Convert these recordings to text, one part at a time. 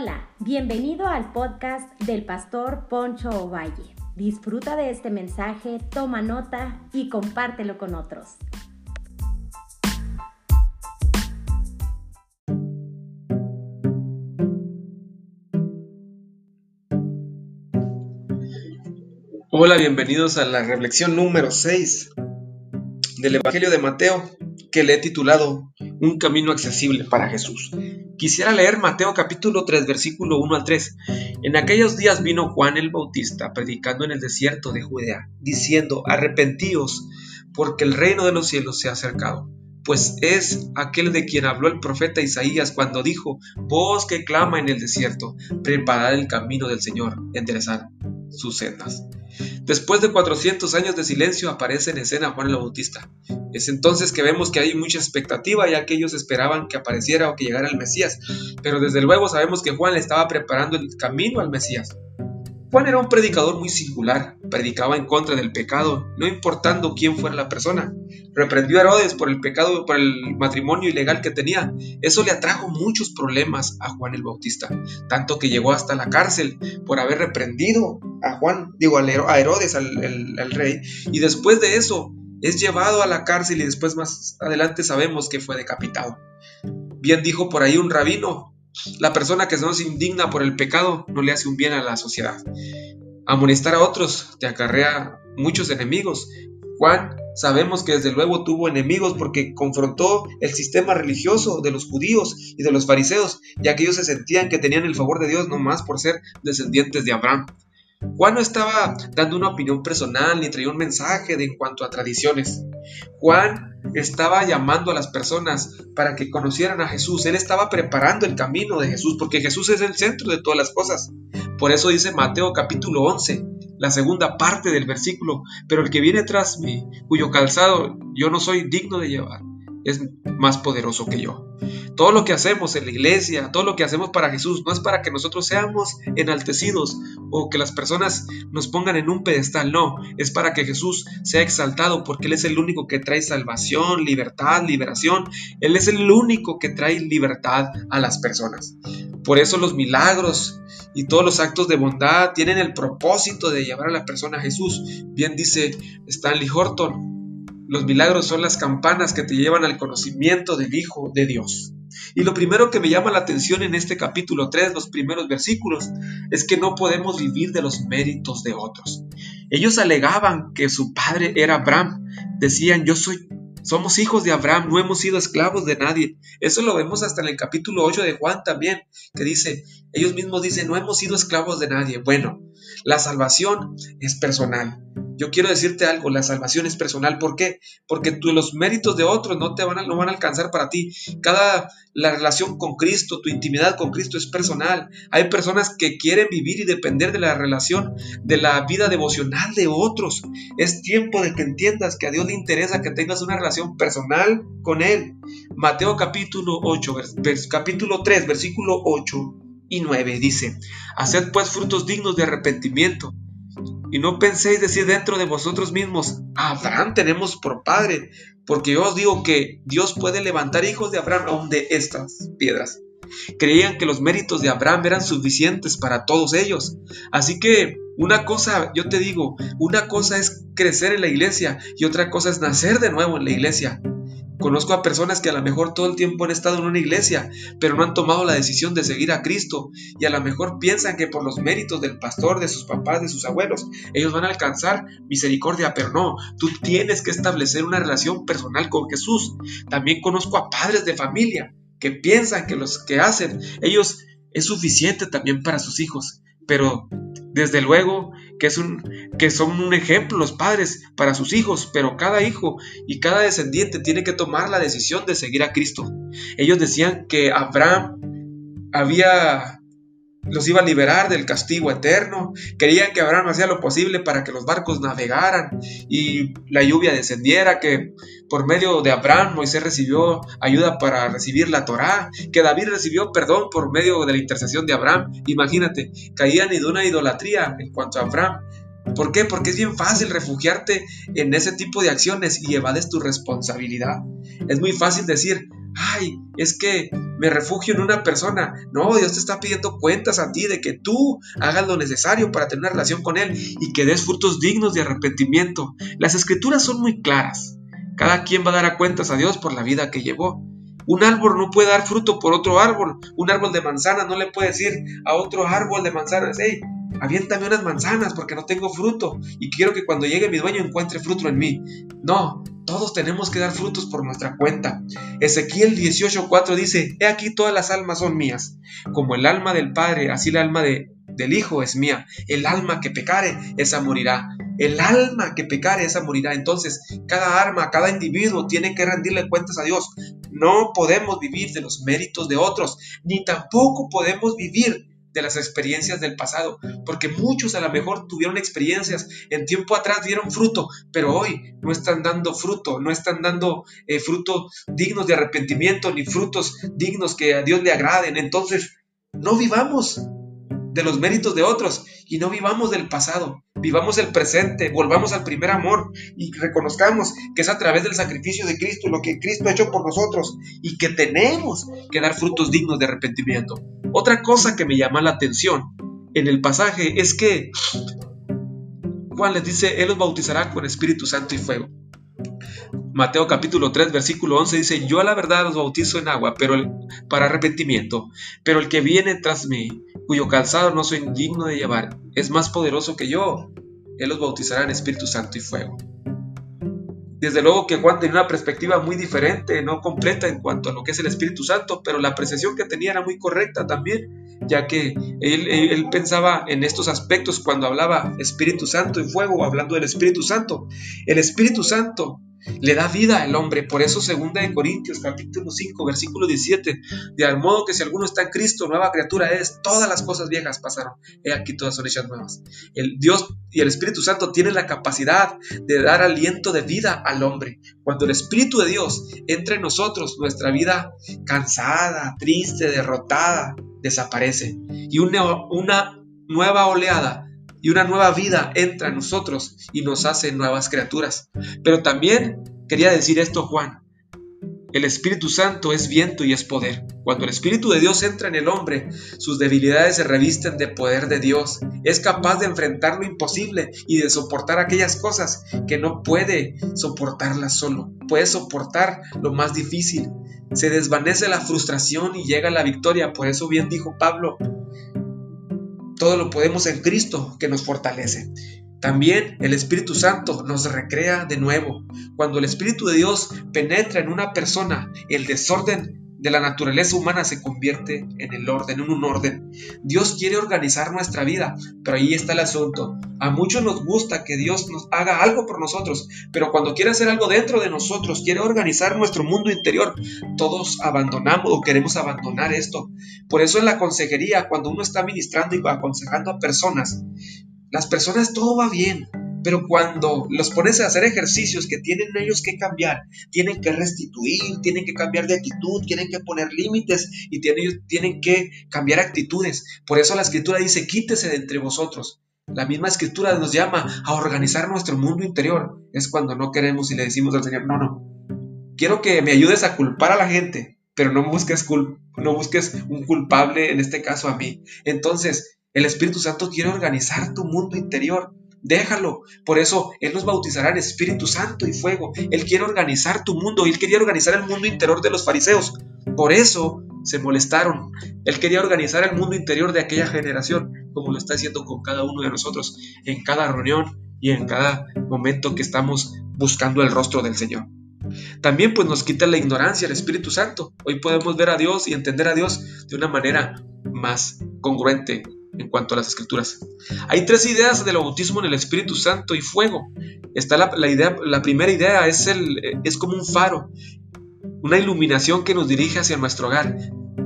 Hola, bienvenido al podcast del pastor Poncho Ovalle. Disfruta de este mensaje, toma nota y compártelo con otros. Hola, bienvenidos a la reflexión número 6 del Evangelio de Mateo que le he titulado Un camino accesible para Jesús. Quisiera leer Mateo capítulo 3 versículo 1 al 3. En aquellos días vino Juan el Bautista predicando en el desierto de Judea, diciendo, arrepentíos, porque el reino de los cielos se ha acercado. Pues es aquel de quien habló el profeta Isaías cuando dijo, voz que clama en el desierto, preparad el camino del Señor, enderezad sus sendas. Después de 400 años de silencio aparece en escena Juan el Bautista. Es entonces que vemos que hay mucha expectativa ya que ellos esperaban que apareciera o que llegara el Mesías, pero desde luego sabemos que Juan le estaba preparando el camino al Mesías. Juan era un predicador muy singular, predicaba en contra del pecado, no importando quién fuera la persona. Reprendió a Herodes por el pecado, por el matrimonio ilegal que tenía. Eso le atrajo muchos problemas a Juan el Bautista, tanto que llegó hasta la cárcel por haber reprendido a Juan, digo, a Herodes, al, rey, y después de eso es llevado a la cárcel y después más adelante sabemos que fue decapitado. Bien dijo por ahí un rabino, la persona que no se indigna por el pecado no le hace un bien a la sociedad. Amonestar a otros te acarrea muchos enemigos. Juan sabemos que desde luego tuvo enemigos porque confrontó el sistema religioso de los judíos y de los fariseos, ya que ellos se sentían que tenían el favor de Dios no más por ser descendientes de Abraham. Juan no estaba dando una opinión personal ni traía un mensaje de en cuanto a tradiciones. Juan estaba llamando a las personas para que conocieran a Jesús. Él estaba preparando el camino de Jesús porque Jesús es el centro de todas las cosas. Por eso dice Mateo capítulo 11, la segunda parte del versículo, pero el que viene tras mí, cuyo calzado yo no soy digno de llevar, es más poderoso que yo. Todo lo que hacemos en la iglesia, todo lo que hacemos para Jesús, no es para que nosotros seamos enaltecidos o que las personas nos pongan en un pedestal, no, es para que Jesús sea exaltado porque Él es el único que trae salvación, libertad, liberación. Él es el único que trae libertad a las personas. Por eso los milagros y todos los actos de bondad tienen el propósito de llevar a la persona a Jesús. Bien dice Stanley Horton, los milagros son las campanas que te llevan al conocimiento del Hijo de Dios. Y lo primero que me llama la atención en este capítulo 3, los primeros versículos, es que no podemos vivir de los méritos de otros. Ellos alegaban que su padre era Abraham. Decían, yo soy, somos hijos de Abraham, no hemos sido esclavos de nadie. Eso lo vemos hasta en el capítulo 8 de Juan también, que dice, ellos mismos dicen, no hemos sido esclavos de nadie. Bueno, la salvación es personal. Yo quiero decirte algo, la salvación es personal. ¿Por qué? Porque los méritos de otros no te van a, no van a alcanzar para ti. Cada la relación con Cristo, tu intimidad con Cristo es personal. Hay personas que quieren vivir y depender de la relación, de la vida devocional de otros. Es tiempo de que entiendas que a Dios le interesa que tengas una relación personal con Él. Mateo capítulo 8, capítulo 3, versículo 8 y 9 dice, Haced pues frutos dignos de arrepentimiento y no penséis decir dentro de vosotros mismos, Abraham tenemos por padre, porque yo os digo que Dios puede levantar hijos de Abraham aún de estas piedras. Creían que los méritos de Abraham eran suficientes para todos ellos. Así que una cosa, yo te digo, una cosa es crecer en la iglesia y otra cosa es nacer de nuevo en la iglesia. Conozco a personas que a lo mejor todo el tiempo han estado en una iglesia, pero no han tomado la decisión de seguir a Cristo y a lo mejor piensan que por los méritos del pastor, de sus papás, de sus abuelos, ellos van a alcanzar misericordia, pero no, tú tienes que establecer una relación personal con Jesús. También conozco a padres de familia que piensan que los que hacen ellos es suficiente también para sus hijos, pero desde luego que, es un, que son un ejemplo los padres para sus hijos, pero cada hijo y cada descendiente tiene que tomar la decisión de seguir a Cristo. Ellos decían que Abraham había los iba a liberar del castigo eterno. Querían que Abraham hacía lo posible para que los barcos navegaran y la lluvia descendiera, que por medio de Abraham Moisés recibió ayuda para recibir la Torá, que David recibió perdón por medio de la intercesión de Abraham. Imagínate, caían de una idolatría en cuanto a Abraham. ¿Por qué? Porque es bien fácil refugiarte en ese tipo de acciones y evades tu responsabilidad. Es muy fácil decir, ay, es que me refugio en una persona. No, Dios te está pidiendo cuentas a ti de que tú hagas lo necesario para tener una relación con Él y que des frutos dignos de arrepentimiento. Las escrituras son muy claras. Cada quien va a dar a cuentas a Dios por la vida que llevó. Un árbol no puede dar fruto por otro árbol. Un árbol de manzana no le puede decir a otro árbol de manzanas, hey, aviéntame unas manzanas porque no tengo fruto y quiero que cuando llegue mi dueño encuentre fruto en mí. No, todos tenemos que dar frutos por nuestra cuenta. Ezequiel 18:4 dice, He aquí todas las almas son mías, como el alma del Padre, así el alma de, del Hijo es mía. El alma que pecare, esa morirá. El alma que pecare, esa morirá. Entonces, cada alma, cada individuo tiene que rendirle cuentas a Dios. No podemos vivir de los méritos de otros, ni tampoco podemos vivir de las experiencias del pasado, porque muchos a lo mejor tuvieron experiencias en tiempo atrás, dieron fruto, pero hoy no están dando fruto, no están dando eh, frutos dignos de arrepentimiento, ni frutos dignos que a Dios le agraden. Entonces, no vivamos de los méritos de otros y no vivamos del pasado, vivamos el presente, volvamos al primer amor y reconozcamos que es a través del sacrificio de Cristo lo que Cristo ha hecho por nosotros y que tenemos que dar frutos dignos de arrepentimiento. Otra cosa que me llama la atención en el pasaje es que Juan les dice, Él los bautizará con Espíritu Santo y fuego. Mateo capítulo 3 versículo 11 dice, yo a la verdad los bautizo en agua pero para arrepentimiento, pero el que viene tras mí, cuyo calzado no soy digno de llevar, es más poderoso que yo. Él los bautizará en Espíritu Santo y fuego. Desde luego que Juan tenía una perspectiva muy diferente, no completa en cuanto a lo que es el Espíritu Santo, pero la apreciación que tenía era muy correcta también, ya que él, él, pensaba en estos aspectos cuando hablaba Espíritu Santo y fuego, hablando del Espíritu Santo. El Espíritu Santo le da vida al hombre. Por eso, segunda de Corintios, capítulo 5, versículo 17, de al modo que si alguno está en Cristo, nueva criatura es, todas las cosas viejas pasaron, he aquí todas son hechas nuevas. El Dios y el Espíritu Santo tienen la capacidad de dar aliento de vida al hombre. Cuando el Espíritu de Dios entra en nosotros, nuestra vida cansada, triste, derrotada, desaparece. Y una nueva oleada y una nueva vida entra en nosotros y nos hace nuevas criaturas. Pero también quería decir esto Juan. El Espíritu Santo es viento y es poder. Cuando el Espíritu de Dios entra en el hombre, sus debilidades se revisten de poder de Dios. Es capaz de enfrentar lo imposible y de soportar aquellas cosas que no puede soportarlas solo. Puede soportar lo más difícil. Se desvanece la frustración y llega la victoria. Por eso bien dijo Pablo, todo lo podemos en Cristo que nos fortalece. También el Espíritu Santo nos recrea de nuevo. Cuando el Espíritu de Dios penetra en una persona, el desorden de la naturaleza humana se convierte en el orden, en un orden. Dios quiere organizar nuestra vida, pero ahí está el asunto. A muchos nos gusta que Dios nos haga algo por nosotros, pero cuando quiere hacer algo dentro de nosotros, quiere organizar nuestro mundo interior, todos abandonamos o queremos abandonar esto. Por eso en la consejería, cuando uno está ministrando y aconsejando a personas, las personas todo va bien, pero cuando los pones a hacer ejercicios que tienen ellos que cambiar, tienen que restituir, tienen que cambiar de actitud, tienen que poner límites y tienen, tienen que cambiar actitudes. Por eso la escritura dice, quítese de entre vosotros. La misma escritura nos llama a organizar nuestro mundo interior. Es cuando no queremos y le decimos al Señor, no, no, quiero que me ayudes a culpar a la gente, pero no busques, no busques un culpable, en este caso a mí. Entonces, el Espíritu Santo quiere organizar tu mundo interior. Déjalo. Por eso Él nos bautizará en Espíritu Santo y fuego. Él quiere organizar tu mundo. Él quería organizar el mundo interior de los fariseos. Por eso se molestaron. Él quería organizar el mundo interior de aquella generación, como lo está haciendo con cada uno de nosotros, en cada reunión y en cada momento que estamos buscando el rostro del Señor. También pues nos quita la ignorancia el Espíritu Santo. Hoy podemos ver a Dios y entender a Dios de una manera más congruente en cuanto a las escrituras. Hay tres ideas del bautismo en el Espíritu Santo y fuego. Está la, idea, la primera idea es, el, es como un faro, una iluminación que nos dirige hacia nuestro hogar.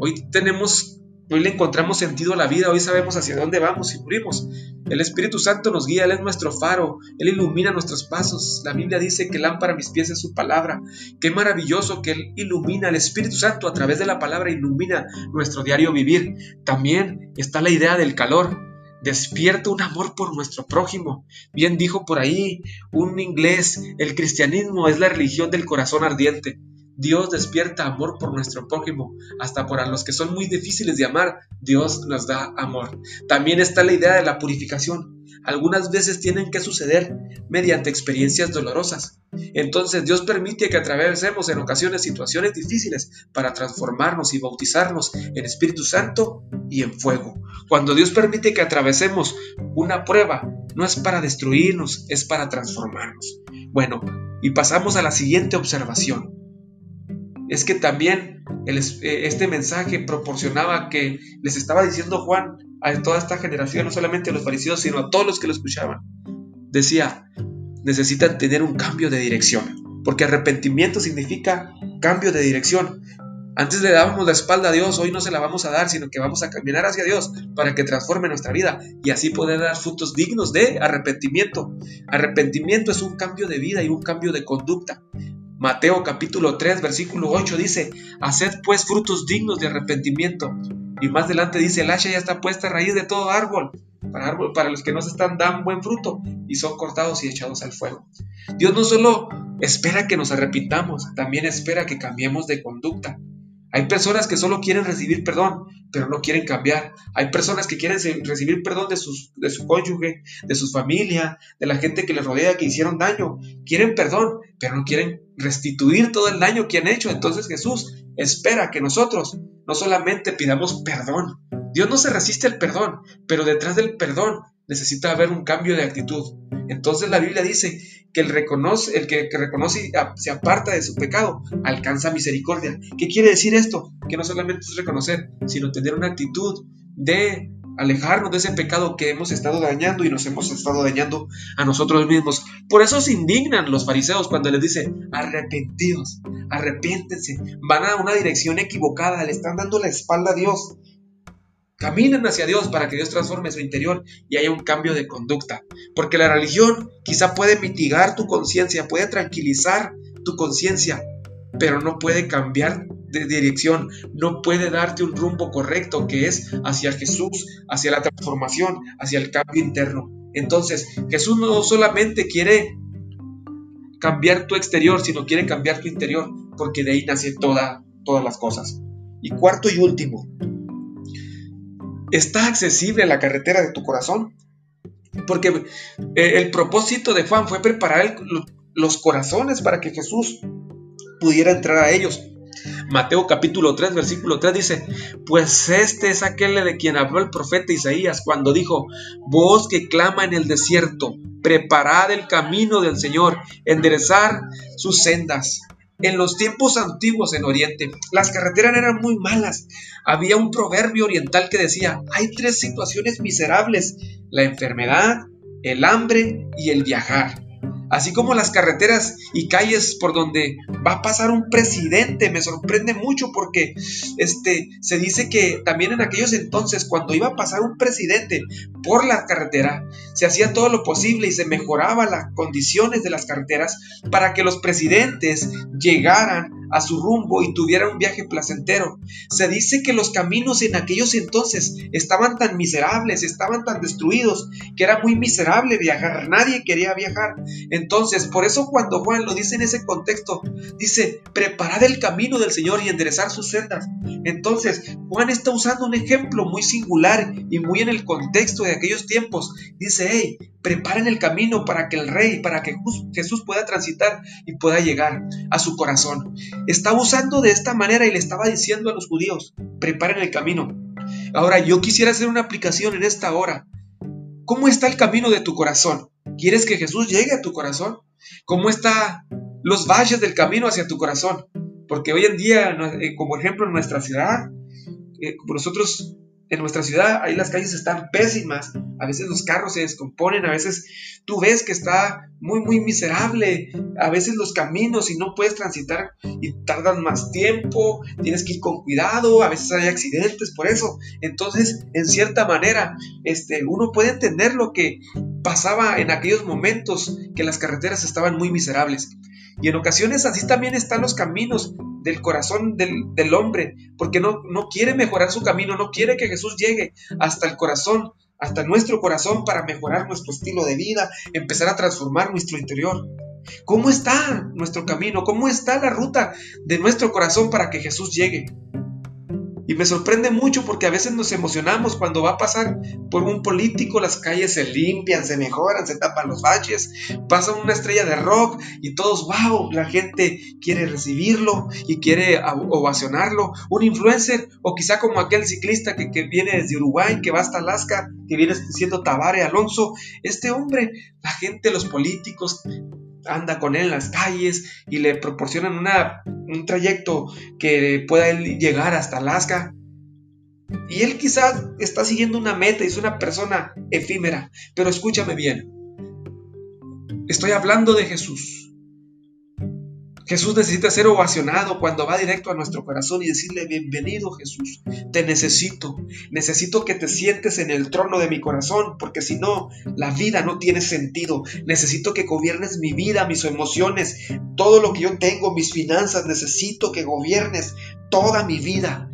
Hoy tenemos, hoy le encontramos sentido a la vida, hoy sabemos hacia dónde vamos y morimos. El Espíritu Santo nos guía, Él es nuestro faro, Él ilumina nuestros pasos. La Biblia dice que lámpara mis pies es su palabra. Qué maravilloso que Él ilumina, el Espíritu Santo a través de la palabra ilumina nuestro diario vivir. También está la idea del calor. Despierta un amor por nuestro prójimo. Bien dijo por ahí un inglés, el cristianismo es la religión del corazón ardiente. Dios despierta amor por nuestro prójimo, hasta por los que son muy difíciles de amar, Dios nos da amor. También está la idea de la purificación. Algunas veces tienen que suceder mediante experiencias dolorosas. Entonces Dios permite que atravesemos en ocasiones situaciones difíciles para transformarnos y bautizarnos en Espíritu Santo y en fuego. Cuando Dios permite que atravesemos una prueba, no es para destruirnos, es para transformarnos. Bueno, y pasamos a la siguiente observación. Es que también eh, este mensaje proporcionaba que les estaba diciendo Juan a toda esta generación, no solamente a los fariseos, sino a todos los que lo escuchaban. Decía, necesitan tener un cambio de dirección, porque arrepentimiento significa cambio de dirección. Antes le dábamos la espalda a Dios, hoy no se la vamos a dar, sino que vamos a caminar hacia Dios para que transforme nuestra vida y así poder dar frutos dignos de arrepentimiento. Arrepentimiento es un cambio de vida y un cambio de conducta. Mateo capítulo 3 versículo 8 dice, Haced pues frutos dignos de arrepentimiento. Y más adelante dice, el hacha ya está puesta a raíz de todo árbol para, árbol, para los que no se están dan buen fruto y son cortados y echados al fuego. Dios no solo espera que nos arrepintamos, también espera que cambiemos de conducta. Hay personas que solo quieren recibir perdón, pero no quieren cambiar. Hay personas que quieren recibir perdón de, sus, de su cónyuge, de su familia, de la gente que les rodea, que hicieron daño. Quieren perdón, pero no quieren restituir todo el daño que han hecho. Entonces Jesús espera que nosotros no solamente pidamos perdón. Dios no se resiste al perdón, pero detrás del perdón necesita haber un cambio de actitud. Entonces la Biblia dice que el, reconoce, el que, reconoce y se aparta de su pecado alcanza misericordia. ¿Qué quiere decir esto? Que no solamente es reconocer, sino tener una actitud de alejarnos de ese pecado que hemos estado dañando y nos hemos estado dañando a nosotros mismos. Por eso se indignan los fariseos cuando les dice, arrepentidos, arrepiéntense, van a una dirección equivocada, le están dando la espalda a Dios. Caminen hacia Dios para que Dios transforme su interior y haya un cambio de conducta. Porque la religión quizá puede mitigar tu conciencia, puede tranquilizar tu conciencia, pero no puede cambiar de dirección, no puede darte un rumbo correcto que es hacia Jesús, hacia la transformación, hacia el cambio interno. Entonces, Jesús no solamente quiere cambiar tu exterior, sino quiere cambiar tu interior, porque de ahí nacen todas las cosas. Y cuarto y último, ¿Está accesible la carretera de tu corazón? Porque eh, el propósito de Juan fue preparar los corazones para que Jesús pudiera entrar a ellos. Mateo capítulo 3, versículo 3 dice, pues este es aquel de quien habló el profeta Isaías cuando dijo, voz que clama en el desierto, preparad el camino del Señor, enderezar sus sendas. En los tiempos antiguos en Oriente, las carreteras eran muy malas. Había un proverbio oriental que decía, hay tres situaciones miserables, la enfermedad, el hambre y el viajar así como las carreteras y calles por donde va a pasar un presidente. Me sorprende mucho porque este, se dice que también en aquellos entonces, cuando iba a pasar un presidente por la carretera, se hacía todo lo posible y se mejoraba las condiciones de las carreteras para que los presidentes llegaran a su rumbo y tuviera un viaje placentero. Se dice que los caminos en aquellos entonces estaban tan miserables, estaban tan destruidos, que era muy miserable viajar, nadie quería viajar. Entonces, por eso cuando Juan lo dice en ese contexto, dice, preparad el camino del Señor y enderezar sus sendas. Entonces, Juan está usando un ejemplo muy singular y muy en el contexto de aquellos tiempos. Dice, hey, preparen el camino para que el rey, para que Jesús pueda transitar y pueda llegar a su corazón. Estaba usando de esta manera y le estaba diciendo a los judíos, preparen el camino. Ahora, yo quisiera hacer una aplicación en esta hora. ¿Cómo está el camino de tu corazón? ¿Quieres que Jesús llegue a tu corazón? ¿Cómo están los valles del camino hacia tu corazón? Porque hoy en día, eh, como ejemplo en nuestra ciudad, eh, nosotros en nuestra ciudad, ahí las calles están pésimas, a veces los carros se descomponen, a veces tú ves que está muy, muy miserable, a veces los caminos y no puedes transitar y tardan más tiempo, tienes que ir con cuidado, a veces hay accidentes por eso. Entonces, en cierta manera, este, uno puede entender lo que pasaba en aquellos momentos que las carreteras estaban muy miserables. Y en ocasiones así también están los caminos del corazón del, hombre, porque no, no quiere mejorar su camino, no quiere que Jesús llegue hasta el corazón, hasta nuestro corazón para mejorar nuestro estilo de vida, empezar a transformar nuestro interior. ¿Cómo está nuestro camino? ¿Cómo está la ruta de nuestro corazón para que Jesús llegue? Y me sorprende mucho porque a veces nos emocionamos cuando va a pasar por un político, las calles se limpian, se mejoran, se tapan los baches, pasa una estrella de rock y todos, wow, la gente quiere recibirlo y quiere ovacionarlo. Un influencer o quizá como aquel ciclista que, que viene desde Uruguay, que va hasta Alaska, que viene siendo Tabare Alonso. Este hombre, la gente, los políticos, anda con él en las calles y le proporcionan una, un trayecto que pueda él llegar hasta Alaska. Y él quizás está siguiendo una meta y es una persona efímera, pero escúchame bien. Estoy hablando de Jesús. Jesús necesita ser ovacionado cuando va directo a nuestro corazón y decirle, bienvenido Jesús, te necesito, necesito que te sientes en el trono de mi corazón, porque si no, la vida no tiene sentido. Necesito que gobiernes mi vida, mis emociones, todo lo que yo tengo, mis finanzas, necesito que gobiernes toda mi vida.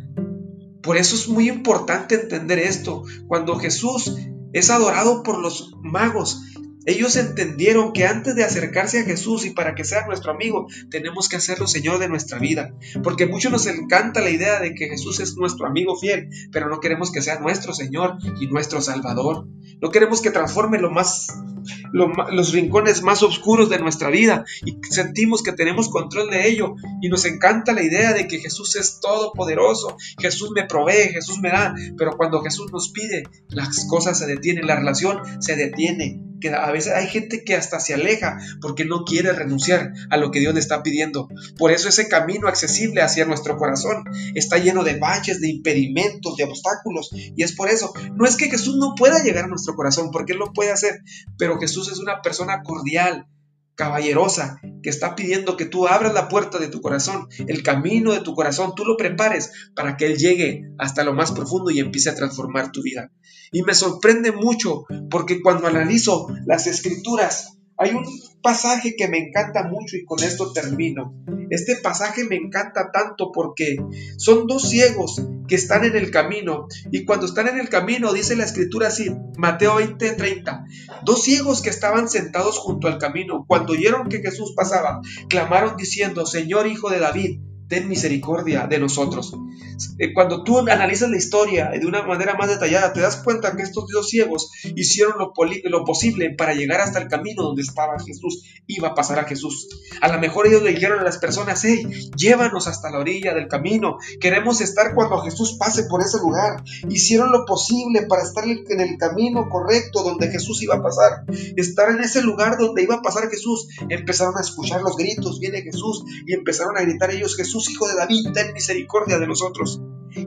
Por eso es muy importante entender esto. Cuando Jesús es adorado por los magos, ellos entendieron que antes de acercarse a Jesús y para que sea nuestro amigo, tenemos que hacerlo Señor de nuestra vida. Porque a muchos nos encanta la idea de que Jesús es nuestro amigo fiel, pero no queremos que sea nuestro Señor y nuestro Salvador. No queremos que transforme los rincones más oscuros de nuestra vida y sentimos que tenemos control de ello. Y nos encanta la idea de que Jesús es todopoderoso, Jesús me provee, Jesús me da. Pero cuando Jesús nos pide, las cosas se detienen, la relación se detiene que a veces hay gente que hasta se aleja porque no quiere renunciar a lo que Dios le está pidiendo. Por eso ese camino accesible hacia nuestro corazón está lleno de valles, de impedimentos, de obstáculos. Y es por eso, no es que Jesús no pueda llegar a nuestro corazón, porque Él lo puede hacer, pero Jesús es una persona cordial, caballerosa que está pidiendo que tú abras la puerta de tu corazón, el camino de tu corazón, tú lo prepares para que Él llegue hasta lo más profundo y empiece a transformar tu vida. Y me sorprende mucho porque cuando analizo las escrituras, hay un pasaje que me encanta mucho y con esto termino. Este pasaje me encanta tanto porque son dos ciegos que están en el camino y cuando están en el camino dice la escritura así, Mateo 20:30, dos ciegos que estaban sentados junto al camino, cuando oyeron que Jesús pasaba, clamaron diciendo, Señor Hijo de David, ten misericordia de nosotros. Eh, cuando tú analizas la historia de una manera más detallada, te das cuenta que estos dos ciegos hicieron lo, lo, posible para llegar hasta el camino donde estaba Jesús, iba a pasar a Jesús. A lo mejor ellos le dijeron a las personas, hey, llévanos hasta la orilla del camino, queremos estar cuando Jesús pase por ese lugar. Hicieron lo posible para estar en el camino correcto donde Jesús iba a pasar, estar en ese lugar donde iba a pasar Jesús. Empezaron a escuchar los gritos, viene Jesús, y empezaron a gritar ellos, Jesús, hijo de David, ten misericordia de nosotros.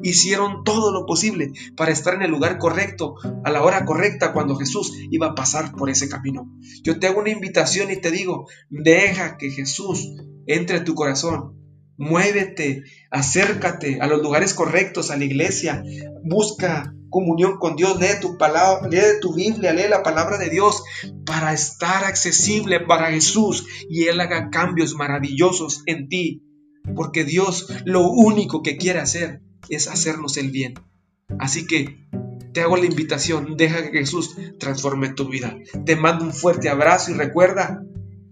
Hicieron todo lo posible para estar en el lugar correcto, a la hora correcta, cuando Jesús iba a pasar por ese camino. Yo te hago una invitación y te digo, deja que Jesús entre a tu corazón. Muévete, acércate a los lugares correctos, a la iglesia, busca comunión con Dios, lee tu palabra, lee tu Biblia, lee la palabra de Dios para estar accesible para Jesús y Él haga cambios maravillosos en ti porque Dios lo único que quiere hacer es hacernos el bien. Así que te hago la invitación, deja que Jesús transforme tu vida. Te mando un fuerte abrazo y recuerda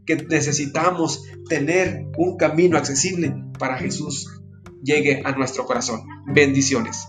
que necesitamos tener un camino accesible para Jesús llegue a nuestro corazón. Bendiciones.